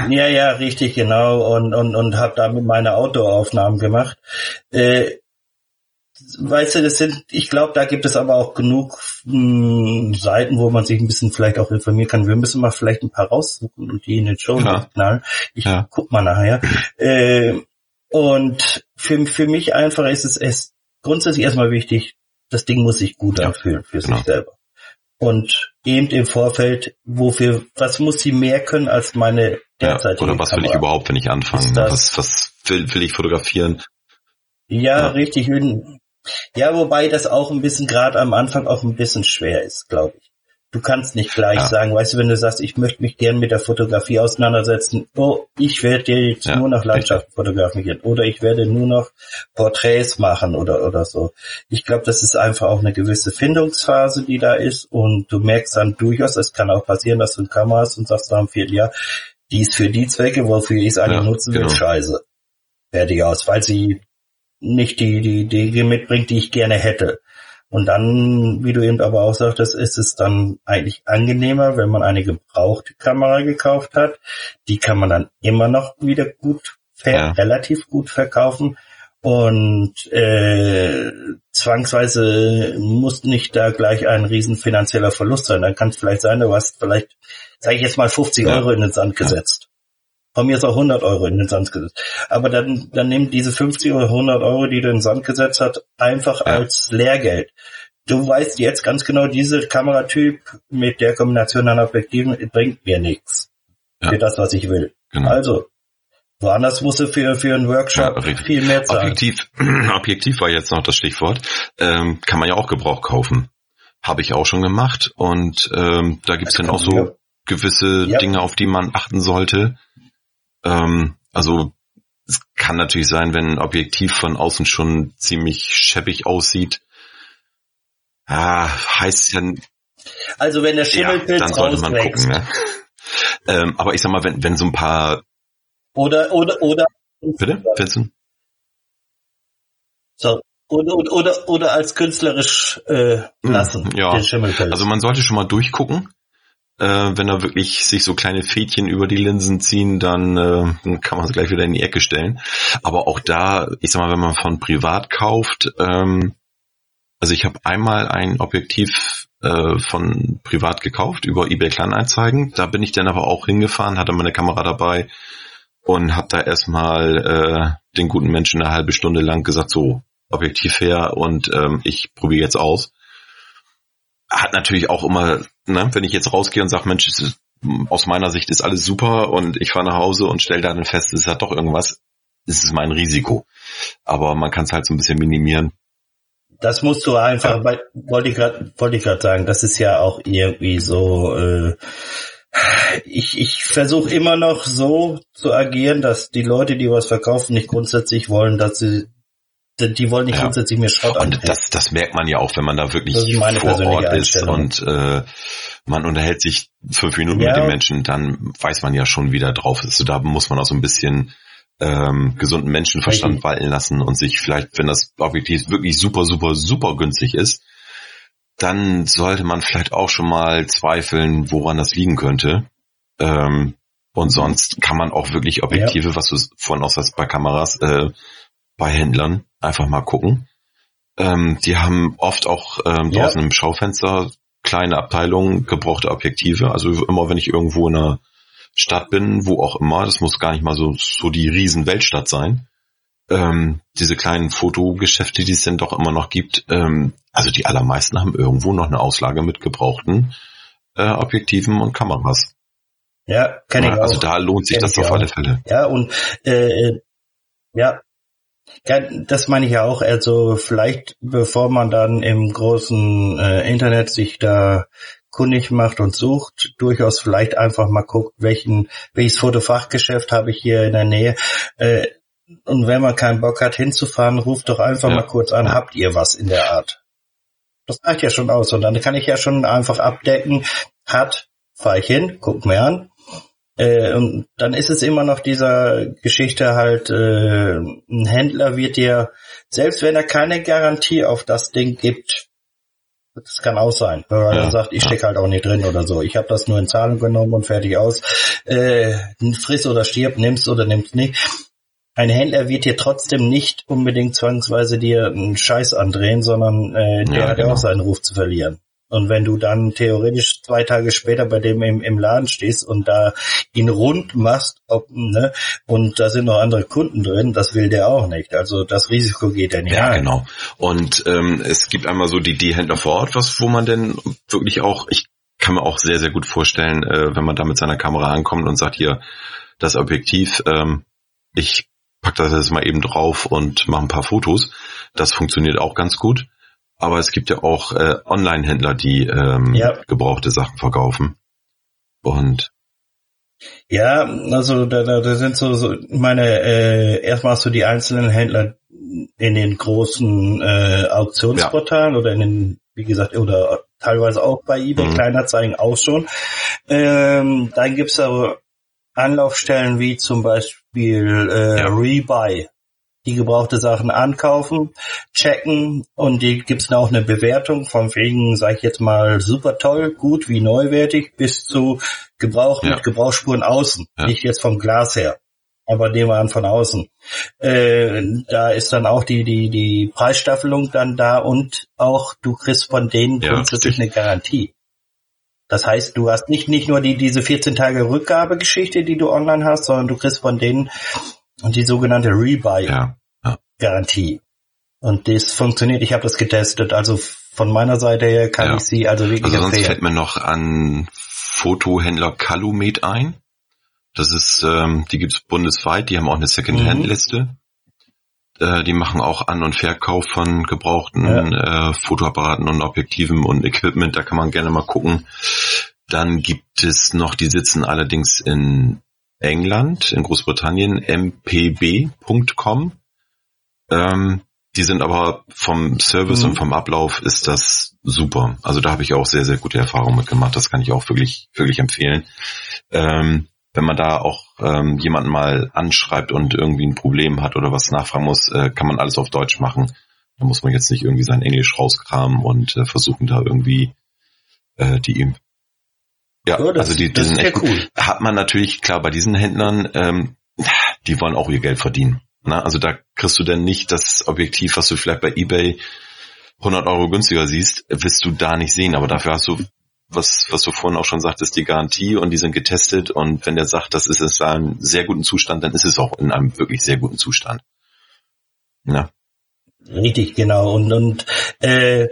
B: ja, ja, richtig, genau. Und, und, und habe damit meine Outdoor-Aufnahmen gemacht. Äh, weißt du, das sind, ich glaube, da gibt es aber auch genug mh, hm, Seiten, wo man sich ein bisschen vielleicht auch informieren kann. Wir müssen mal vielleicht ein paar raussuchen und die in den Show ja. knallen. Ich ja. guck mal nachher. Äh, und für, für mich einfach ist es, es grundsätzlich erstmal wichtig, das Ding muss sich gut ja. anfühlen für genau. sich selber. Und eben im Vorfeld, wofür, was muss sie mehr können als meine derzeitige
A: ja, Oder was Kamera? will ich überhaupt, wenn ich anfange? Was, was will, will ich fotografieren?
B: Ja, ja, richtig. Ja, wobei das auch ein bisschen gerade am Anfang auch ein bisschen schwer ist, glaube ich. Du kannst nicht gleich ja. sagen, weißt du, wenn du sagst, ich möchte mich gern mit der Fotografie auseinandersetzen, oh, ich werde jetzt ja, nur noch Landschaften fotografieren oder ich werde nur noch Porträts machen oder oder so. Ich glaube, das ist einfach auch eine gewisse Findungsphase, die da ist und du merkst dann durchaus, es kann auch passieren, dass du eine Kamera hast und sagst nach einem Vierteljahr, die ist für die Zwecke, wofür ich es eigentlich ja, nutzen will, genau. scheiße. Fertig aus, weil sie nicht die, die Dinge mitbringt, die ich gerne hätte. Und dann, wie du eben aber auch sagtest, ist es dann eigentlich angenehmer, wenn man eine gebrauchte Kamera gekauft hat. Die kann man dann immer noch wieder gut, ja. relativ gut verkaufen. Und äh, zwangsweise muss nicht da gleich ein riesen finanzieller Verlust sein. Dann kann es vielleicht sein, du hast vielleicht, sage ich jetzt mal, 50 ja. Euro in den Sand gesetzt. Von mir ist auch 100 Euro in den Sand gesetzt. Aber dann, dann nimm diese 50 oder 100 Euro, die du in den Sand gesetzt hast, einfach ja. als Lehrgeld. Du weißt jetzt ganz genau, diese Kameratyp mit der Kombination an Objektiven bringt mir nichts. Ja. Für das, was ich will. Genau. Also, woanders musst du für, für einen Workshop ja, viel mehr zahlen.
A: Objektiv, Objektiv war jetzt noch das Stichwort. Ähm, kann man ja auch Gebrauch kaufen. Habe ich auch schon gemacht. Und ähm, da gibt's dann auch so gewisse Dinge, auf die man achten sollte. Ähm, also es kann natürlich sein, wenn ein Objektiv von außen schon ziemlich scheppig aussieht. Ah, heißt ja.
B: Also wenn der Schimmelpilz
A: ja, dann sollte man gucken. Ne? Ähm, aber ich sag mal, wenn, wenn so ein paar
B: oder oder oder
A: bitte, Vincent?
B: So. Oder, oder, oder, oder als künstlerisch äh, hm, lassen,
A: ja. den Schimmelpilz. Also man sollte schon mal durchgucken äh, wenn da wirklich sich so kleine Fädchen über die Linsen ziehen, dann äh, kann man es gleich wieder in die Ecke stellen. Aber auch da, ich sag mal, wenn man von privat kauft, ähm, also ich habe einmal ein Objektiv äh, von privat gekauft über eBay Kleinanzeigen. Da bin ich dann aber auch hingefahren, hatte meine Kamera dabei und habe da erstmal äh, den guten Menschen eine halbe Stunde lang gesagt, so Objektiv her und ähm, ich probiere jetzt aus hat natürlich auch immer, ne, wenn ich jetzt rausgehe und sage, Mensch, ist, aus meiner Sicht ist alles super und ich fahre nach Hause und stelle dann fest, es hat doch irgendwas, ist es mein Risiko. Aber man kann es halt so ein bisschen minimieren.
B: Das musst du einfach, ja. weil, wollte ich gerade wollte ich gerade sagen, das ist ja auch irgendwie so, äh, ich, ich versuche immer noch so zu agieren, dass die Leute, die was verkaufen, nicht grundsätzlich wollen, dass sie die wollen nicht ja. grundsätzlich mir Schrott
A: Und das, das merkt man ja auch, wenn man da wirklich vor Ort ist und äh, man unterhält sich fünf Minuten ja. mit den Menschen, dann weiß man ja schon, wie da drauf ist. So, da muss man auch so ein bisschen ähm, gesunden Menschenverstand Richtig. walten lassen und sich vielleicht, wenn das Objektiv wirklich super, super, super günstig ist, dann sollte man vielleicht auch schon mal zweifeln, woran das liegen könnte. Ähm, und sonst kann man auch wirklich Objektive, ja. was du vorhin auch sagst bei Kameras, äh, bei Händlern einfach mal gucken. Ähm, die haben oft auch ähm, draußen ja. im Schaufenster kleine Abteilungen, gebrauchte Objektive. Also immer wenn ich irgendwo in einer Stadt bin, wo auch immer, das muss gar nicht mal so, so die riesen Weltstadt sein. Ähm, diese kleinen Fotogeschäfte, die es denn doch immer noch gibt, ähm, also die allermeisten haben irgendwo noch eine Auslage mit gebrauchten äh, Objektiven und Kameras.
B: Ja, kenne ich ja,
A: Also da lohnt sich das auf alle Fälle.
B: Ja, und äh, äh ja, ja, das meine ich ja auch. Also vielleicht, bevor man dann im großen äh, Internet sich da kundig macht und sucht, durchaus vielleicht einfach mal guckt, welchen, welches Fotofachgeschäft habe ich hier in der Nähe. Äh, und wenn man keinen Bock hat hinzufahren, ruft doch einfach ja. mal kurz an, habt ihr was in der Art? Das reicht ja schon aus. Und dann kann ich ja schon einfach abdecken, hat, fahre ich hin, guck mir an, äh, und dann ist es immer noch dieser Geschichte halt, äh, ein Händler wird dir, selbst wenn er keine Garantie auf das Ding gibt, das kann auch sein, weil er ja, sagt, ich stecke halt auch nicht drin oder so. Ich habe das nur in Zahlen genommen und fertig aus. Äh, friss oder stirb, nimmst oder nimmst nicht. Ein Händler wird dir trotzdem nicht unbedingt zwangsweise dir einen Scheiß andrehen, sondern äh, der ja, hat ja genau. auch seinen Ruf zu verlieren. Und wenn du dann theoretisch zwei Tage später bei dem im, im Laden stehst und da ihn rund machst, ob, ne, und da sind noch andere Kunden drin, das will der auch nicht. Also das Risiko geht ja nicht
A: Ja, ein. genau. Und ähm, es gibt einmal so die, die Händler vor Ort, was, wo man denn wirklich auch, ich kann mir auch sehr, sehr gut vorstellen, äh, wenn man da mit seiner Kamera ankommt und sagt, hier, das Objektiv, ähm, ich pack das jetzt mal eben drauf und mache ein paar Fotos. Das funktioniert auch ganz gut. Aber es gibt ja auch äh, Online-Händler, die ähm, ja. gebrauchte Sachen verkaufen. Und
B: ja, also da, da, da sind so, so meine, äh, erstmal hast du die einzelnen Händler in den großen äh, Auktionsportalen ja. oder in den, wie gesagt, oder teilweise auch bei eBay mhm. Kleinanzeigen auch schon. Ähm, dann gibt's aber Anlaufstellen wie zum Beispiel äh, ja. Rebuy die gebrauchte Sachen ankaufen, checken und die gibt's dann auch eine Bewertung von wegen, sage ich jetzt mal, super toll, gut wie neuwertig bis zu gebraucht ja. mit Gebrauchsspuren außen, ja. nicht jetzt vom Glas her. Aber nehmen wir an von außen. Äh, da ist dann auch die, die, die Preisstaffelung dann da und auch du kriegst von denen ja, grundsätzlich eine Garantie. Das heißt, du hast nicht, nicht nur die, diese 14 Tage Rückgabegeschichte, die du online hast, sondern du kriegst von denen und die sogenannte Rebuy-Garantie. Ja, ja. Und das funktioniert, ich habe das getestet, also von meiner Seite her kann ja. ich sie also wirklich also
A: sonst fällt mir noch an Fotohändler Calumet ein. Das ist, ähm, die gibt's bundesweit, die haben auch eine Second-Hand-Liste. Mhm. Äh, die machen auch An- und Verkauf von gebrauchten ja. äh, Fotoapparaten und Objektiven und Equipment, da kann man gerne mal gucken. Dann gibt es noch, die sitzen allerdings in England, in Großbritannien, mpb.com. Ähm, die sind aber vom Service mhm. und vom Ablauf ist das super. Also da habe ich auch sehr, sehr gute Erfahrungen mit gemacht. Das kann ich auch wirklich, wirklich empfehlen. Ähm, wenn man da auch ähm, jemanden mal anschreibt und irgendwie ein Problem hat oder was nachfragen muss, äh, kann man alles auf Deutsch machen. Da muss man jetzt nicht irgendwie sein Englisch rauskramen und äh, versuchen da irgendwie äh, die ja, ja das, also die, die sind echt cool. Hat man natürlich, klar, bei diesen Händlern, ähm, die wollen auch ihr Geld verdienen. Na, also da kriegst du denn nicht das Objektiv, was du vielleicht bei eBay 100 Euro günstiger siehst, wirst du da nicht sehen. Aber dafür hast du, was, was du vorhin auch schon sagtest, die Garantie und die sind getestet. Und wenn der sagt, das ist in einem sehr guten Zustand, dann ist es auch in einem wirklich sehr guten Zustand.
B: Ja. Richtig, genau. Und, und äh,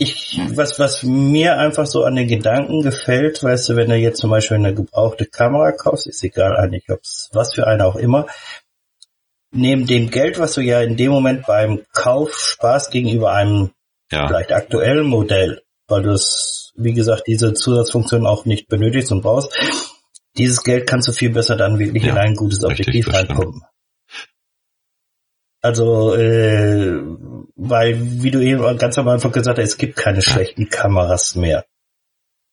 B: ich, was, was mir einfach so an den Gedanken gefällt, weißt du, wenn du jetzt zum Beispiel eine gebrauchte Kamera kaufst, ist egal eigentlich, ob es was für eine auch immer, neben dem Geld, was du ja in dem Moment beim Kauf sparst gegenüber einem ja. vielleicht aktuellen Modell, weil du es, wie gesagt, diese Zusatzfunktion auch nicht benötigst und brauchst, dieses Geld kannst du viel besser dann wirklich ja, in ein gutes Objektiv reinpumpen. Also, äh, weil, wie du eben ganz am Anfang gesagt hast, es gibt keine schlechten Kameras mehr.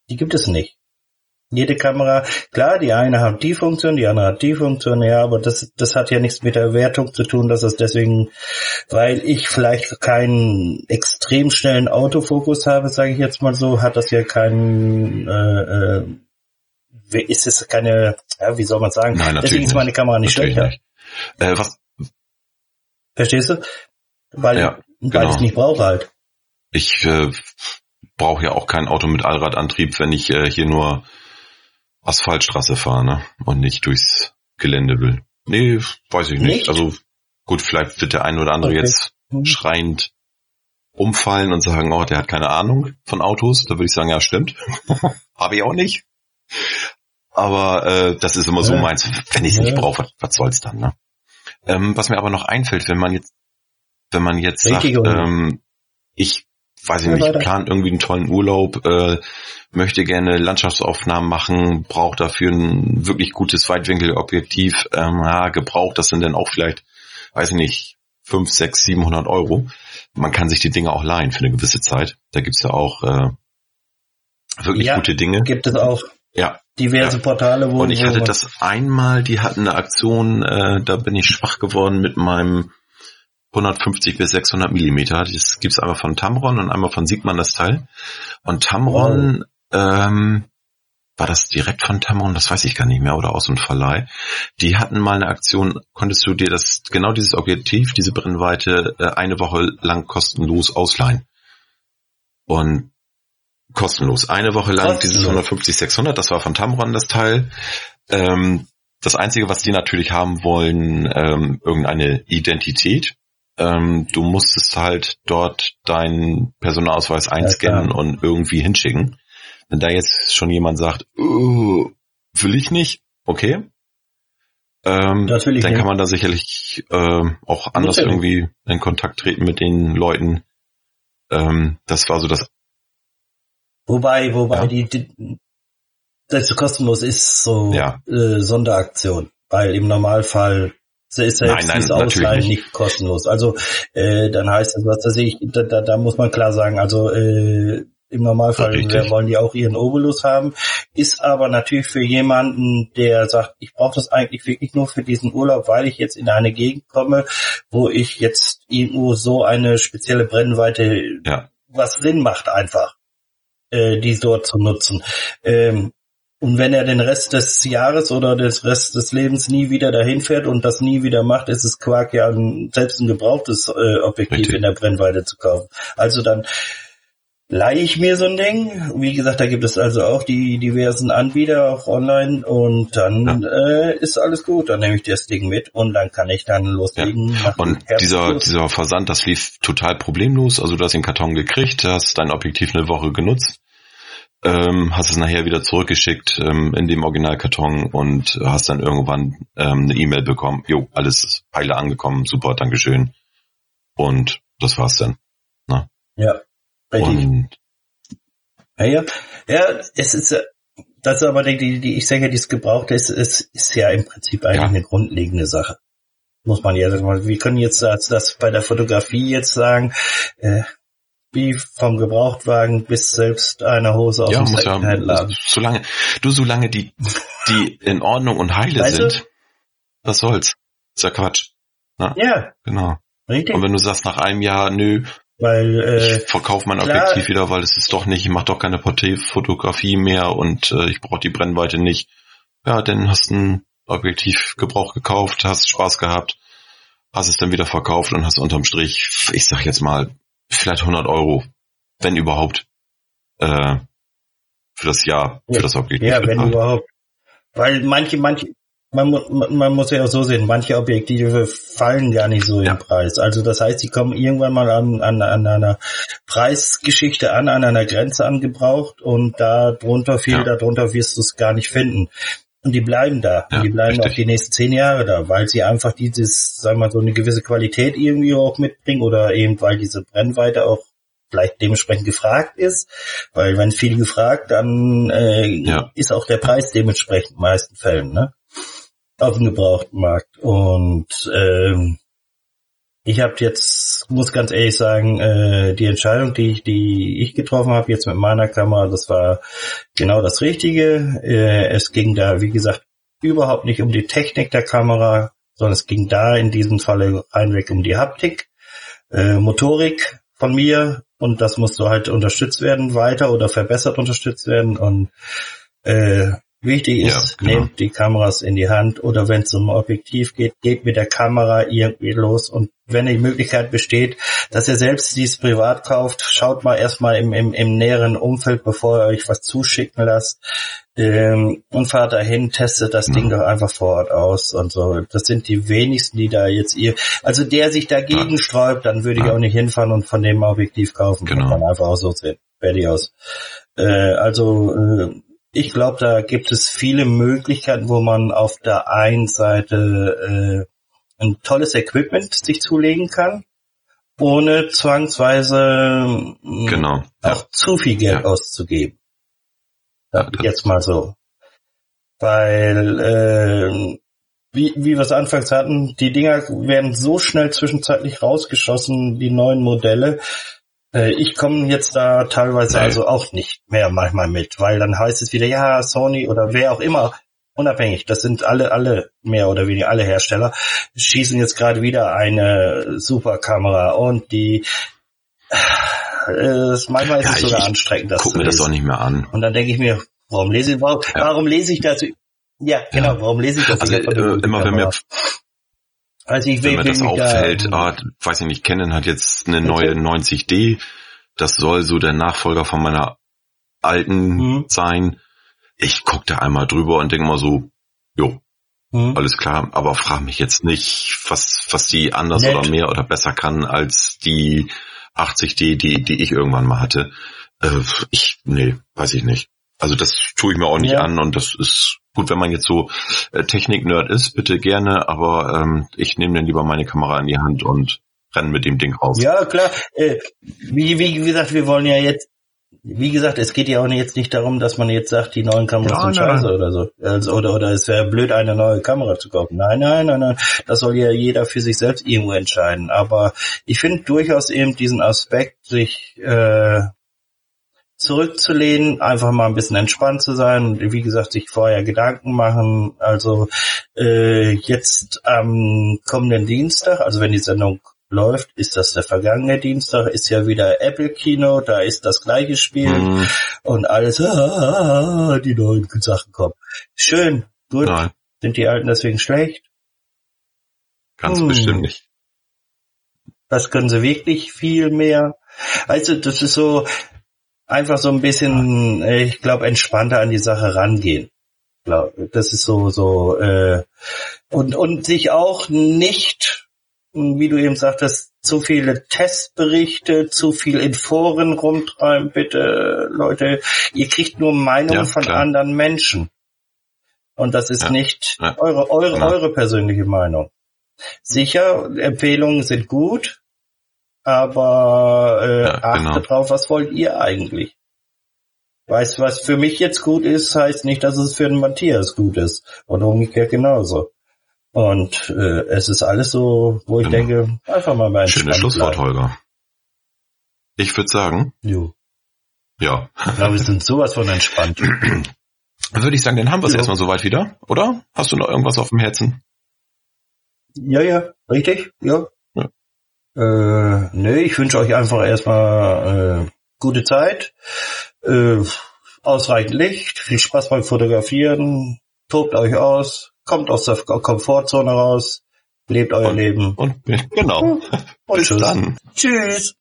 B: Die gibt es nicht. Jede Kamera, klar, die eine hat die Funktion, die andere hat die Funktion, ja, aber das, das hat ja nichts mit der Wertung zu tun, dass es deswegen, weil ich vielleicht keinen extrem schnellen Autofokus habe, sage ich jetzt mal so, hat das ja keinen, äh, äh, ist es keine, ja, wie soll man sagen,
A: Nein, deswegen ist
B: meine Kamera nicht natürlich schlechter. Nicht.
A: Äh, was,
B: Verstehst du? Weil, ja, weil genau. ich es nicht brauche halt.
A: Ich äh, brauche ja auch kein Auto mit Allradantrieb, wenn ich äh, hier nur Asphaltstraße fahre ne? und nicht durchs Gelände will. Nee, weiß ich nicht. nicht? Also gut, vielleicht wird der ein oder andere okay. jetzt mhm. schreiend umfallen und sagen, oh, der hat keine Ahnung von Autos. Da würde ich sagen, ja, stimmt. Habe ich auch nicht. Aber äh, das ist immer so meins. Wenn ich es nicht brauche, was, was soll's dann, ne? Ähm, was mir aber noch einfällt, wenn man jetzt, wenn man jetzt sagt, ähm, ich weiß ich nicht, plant irgendwie einen tollen Urlaub, äh, möchte gerne Landschaftsaufnahmen machen, braucht dafür ein wirklich gutes Weitwinkelobjektiv, ähm, ja, gebraucht, das sind dann auch vielleicht, weiß ich nicht, fünf, sechs, siebenhundert Euro. Man kann sich die Dinge auch leihen für eine gewisse Zeit. Da gibt's ja auch äh, wirklich ja, gute Dinge.
B: Gibt es auch.
A: Ja.
B: Diverse
A: ja.
B: Portale,
A: wo. Und ich hatte das einmal, die hatten eine Aktion, äh, da bin ich schwach geworden mit meinem 150 bis 600 Millimeter. Das gibt's einmal von Tamron und einmal von Sigman das Teil. Und Tamron, wow. ähm, war das direkt von Tamron? Das weiß ich gar nicht mehr oder aus dem Verleih. Die hatten mal eine Aktion, konntest du dir das, genau dieses Objektiv, diese Brennweite, äh, eine Woche lang kostenlos ausleihen. Und kostenlos. Eine Woche lang kostenlos. dieses 150, 600, das war von Tamron das Teil. Ähm, das Einzige, was die natürlich haben wollen, ähm, irgendeine Identität. Ähm, du musstest halt dort deinen Personalausweis einscannen ja, und irgendwie hinschicken. Wenn da jetzt schon jemand sagt, oh, will ich nicht, okay. Ähm, dann nicht. kann man da sicherlich äh, auch anders irgendwie in Kontakt treten mit den Leuten. Ähm, das war so das
B: Wobei, wobei ja. die, die das kostenlos ist so ja. äh, Sonderaktion, weil im Normalfall ist ja jetzt dieses Ausleihen nicht. nicht. kostenlos. Also äh, dann heißt das, was weiß ich, da, da, da muss man klar sagen, also äh, Im Normalfall
A: Richtig.
B: wollen die auch ihren Obolus haben. Ist aber natürlich für jemanden, der sagt, ich brauche das eigentlich wirklich nur für diesen Urlaub, weil ich jetzt in eine Gegend komme, wo ich jetzt irgendwo so eine spezielle Brennweite,
A: Ja.
B: was Sinn macht einfach, äh, die dort zu nutzen. Ähm, und wenn er den Rest des Jahres oder des Rest des Lebens nie wieder dahin fährt und das nie wieder macht, ist es Quark ja ein, selbst ein gebrauchtes äh, Objektiv
A: Richtig.
B: in der Brennweite zu kaufen. Also dann leihe ich mir so ein Ding. Wie gesagt, da gibt es also auch die diversen Anbieter auch online und dann äh, ist alles gut. Dann nehme ich das Ding mit und dann kann ich dann loslegen. dem
A: Und dieser,
B: los.
A: dieser Versand, das lief total problemlos. Also du hast den Karton gekriegt, hast dein Objektiv eine Woche genutzt, ähm, hast es nachher wieder zurückgeschickt ähm, in dem Originalkarton und hast dann irgendwann ähm, eine E-Mail bekommen. Jo, alles ist heile angekommen, super, Dankeschön. Und das war's dann.
B: ja, richtig.
A: Und
B: Ja, ja, ja, es ist, äh, das ist aber die, die, ich denke, dieses Gebrauchte ist, ist, ist ja im Prinzip eigentlich
A: Ja.
B: eine grundlegende Sache. Muss man ja sagen. Wir können jetzt das, das bei der Fotografie jetzt sagen, äh, wie vom Gebrauchtwagen bis selbst eine Hose aus
A: ja,
B: dem
A: muss ja,
B: Secondhand-Laden.
A: solange, du, solange die, die in Ordnung und heile
B: Weißt du?
A: sind, was soll's? Ist ja Quatsch.
B: Ja,
A: Genau.
B: richtig.
A: Und wenn du sagst nach einem Jahr, nö,
B: Weil, äh,
A: ich verkaufe mein
B: klar.
A: Objektiv wieder, weil es ist doch nicht, ich mache doch keine Porträtfotografie mehr und äh, ich brauche die Brennweite nicht. Ja, dann hast du ein Objektiv Gebrauch gekauft, hast Spaß gehabt, hast es dann wieder verkauft und hast unterm Strich, ich sag jetzt mal, vielleicht 100 Euro, wenn überhaupt, äh, für das Jahr, für
B: Ja.
A: das Objektiv.
B: ja, wenn überhaupt. Weil manche, manche, man, man man muss ja auch so sehen, manche Objektive fallen gar nicht so
A: Ja.
B: im Preis. Also das heißt, sie kommen irgendwann mal an, an, an einer Preisgeschichte an, an einer Grenze angebraucht und da drunter, viel
A: Ja.
B: darunter wirst du es gar nicht finden. Und die bleiben da.
A: Ja,
B: die bleiben
A: richtig.
B: auch die nächsten zehn Jahre da, weil sie einfach dieses, sagen wir mal, so eine gewisse Qualität irgendwie auch mitbringen oder eben weil diese Brennweite auch vielleicht dementsprechend gefragt ist, weil wenn viel gefragt, dann äh,
A: Ja.
B: ist auch der Preis dementsprechend in den meisten Fällen, ne? Auf dem gebrauchten Markt. Und ähm, ich habe jetzt, muss ganz ehrlich sagen, äh, die Entscheidung, die ich, die ich getroffen habe jetzt mit meiner Kamera, das war genau das Richtige. Äh, es ging da, wie gesagt, überhaupt nicht um die Technik der Kamera, sondern es ging da in diesem Falle reinweg um die Haptik, äh, Motorik von mir und das musste halt unterstützt werden weiter oder verbessert unterstützt werden und äh, wichtig
A: Ja,
B: ist,
A: genau.
B: nehmt die Kameras in die Hand oder wenn es um Objektiv geht, geht mit der Kamera irgendwie los und wenn die Möglichkeit besteht, dass ihr selbst dies privat kauft, schaut mal erstmal im, im, im näheren Umfeld, bevor ihr euch was zuschicken lasst ähm, und fahrt dahin, testet das
A: Mhm.
B: Ding doch einfach vor Ort aus und so. Das sind die wenigsten, die da jetzt ihr, also der sich dagegen sträubt, dann würde ich
A: Ja.
B: auch nicht hinfahren und von dem Objektiv kaufen.
A: Genau.
B: Kann man einfach auch so sehen. Fertig aus. Äh, also äh, ich glaube, da gibt es viele Möglichkeiten, wo man auf der einen Seite äh, ein tolles Equipment sich zulegen kann, ohne zwangsweise mh,
A: Genau. Ja.
B: auch zu viel Geld
A: Ja.
B: auszugeben.
A: Das-
B: jetzt mal so. Weil, äh, wie, wie wir es anfangs hatten, die Dinger werden so schnell zwischenzeitlich rausgeschossen, die neuen Modelle. Äh, ich komme jetzt da teilweise also auch nicht mehr manchmal mit, weil dann heißt es wieder, ja, Sony oder wer auch immer, unabhängig, das sind alle, alle, mehr oder weniger alle Hersteller, schießen jetzt gerade wieder eine super Kamera und die, äh, manchmal ist
A: Ja,
B: es sogar
A: ich-
B: anstrengend, das
A: Guck mir das doch nicht mehr an.
B: Und dann denke ich mir, warum lese ich, warum,
A: Ja.
B: warum lese ich das? Ja, genau, warum lese ich das?
A: Also äh, immer wenn mir,
B: also ich
A: wenn mir das auffällt,
B: da,
A: ah, weiß ich nicht, Canon hat jetzt eine neue 90D, das soll so der Nachfolger von meiner alten
B: Mhm.
A: sein. Ich guck da einmal drüber und denke mal so, jo,
B: hm,
A: alles klar, aber frag mich jetzt nicht, was, was die anders
B: Nett.
A: oder mehr oder besser kann als die 80D, die, die ich irgendwann mal hatte. Äh, ich, nee, weiß ich nicht. Also das tue ich mir auch nicht
B: Ja.
A: an und das ist gut, wenn man jetzt so äh, Technik-Nerd ist, bitte gerne, aber ähm, ich nehme dann lieber meine Kamera in die Hand und renne mit dem Ding raus.
B: ja, klar, äh, wie, wie gesagt, wir wollen ja jetzt, wie gesagt, es geht ja auch jetzt nicht darum, dass man jetzt sagt, die neuen Kameras
A: Ja,
B: sind
A: nein,
B: scheiße oder so. Also, oder, oder es wäre blöd, eine neue Kamera zu kaufen. Nein, nein, nein, nein. Das soll ja jeder für sich selbst irgendwo entscheiden. Aber ich finde durchaus eben diesen Aspekt, sich äh, zurückzulehnen, einfach mal ein bisschen entspannt zu sein und wie gesagt, sich vorher Gedanken machen. Also äh, jetzt am kommenden Dienstag, also wenn die Sendung läuft, ist das der vergangene Dienstag, ist ja wieder Apple Kino, da ist das gleiche Spiel mm. und alles, ah, die neuen Sachen kommen. Schön, gut. Nein. Sind die alten deswegen schlecht?
A: Ganz hm. bestimmt nicht.
B: Das können sie wirklich viel mehr. Also das ist so einfach so ein bisschen, äh, ich glaube, entspannter an die Sache rangehen. Das ist so so äh, und und sich auch nicht, wie du eben sagtest, zu viele Testberichte, zu viel in Foren rumtreiben. Bitte, Leute, ihr kriegt nur Meinungen ja, von klar. anderen Menschen. Und das ist ja, nicht ja, eure, eure, genau. eure persönliche Meinung. Sicher, Empfehlungen sind gut, aber äh, ja, achtet genau. drauf, was wollt ihr eigentlich? Weiß, was für mich jetzt gut ist, heißt nicht, dass es für den Matthias gut ist. Und umgekehrt genauso. Und äh, es ist alles so, wo ich genau. denke, einfach mal mein
A: Schönes Schlusswort, bleiben. Holger. Ich würde sagen.
B: Jo.
A: Ja.
B: Ich glaube, wir sind sowas von entspannt.
A: Würde ich sagen, dann haben wir es erstmal soweit wieder, oder? Hast du noch irgendwas auf dem Herzen?
B: Ja, ja, richtig, ja. Äh, nee, ich wünsche euch einfach erstmal äh, gute Zeit, äh, ausreichend Licht, viel Spaß beim Fotografieren, tobt euch aus, kommt aus der Komfortzone raus, lebt euer
A: und,
B: Leben.
A: Und genau.
B: Und Bis tschüss. dann. Tschüss.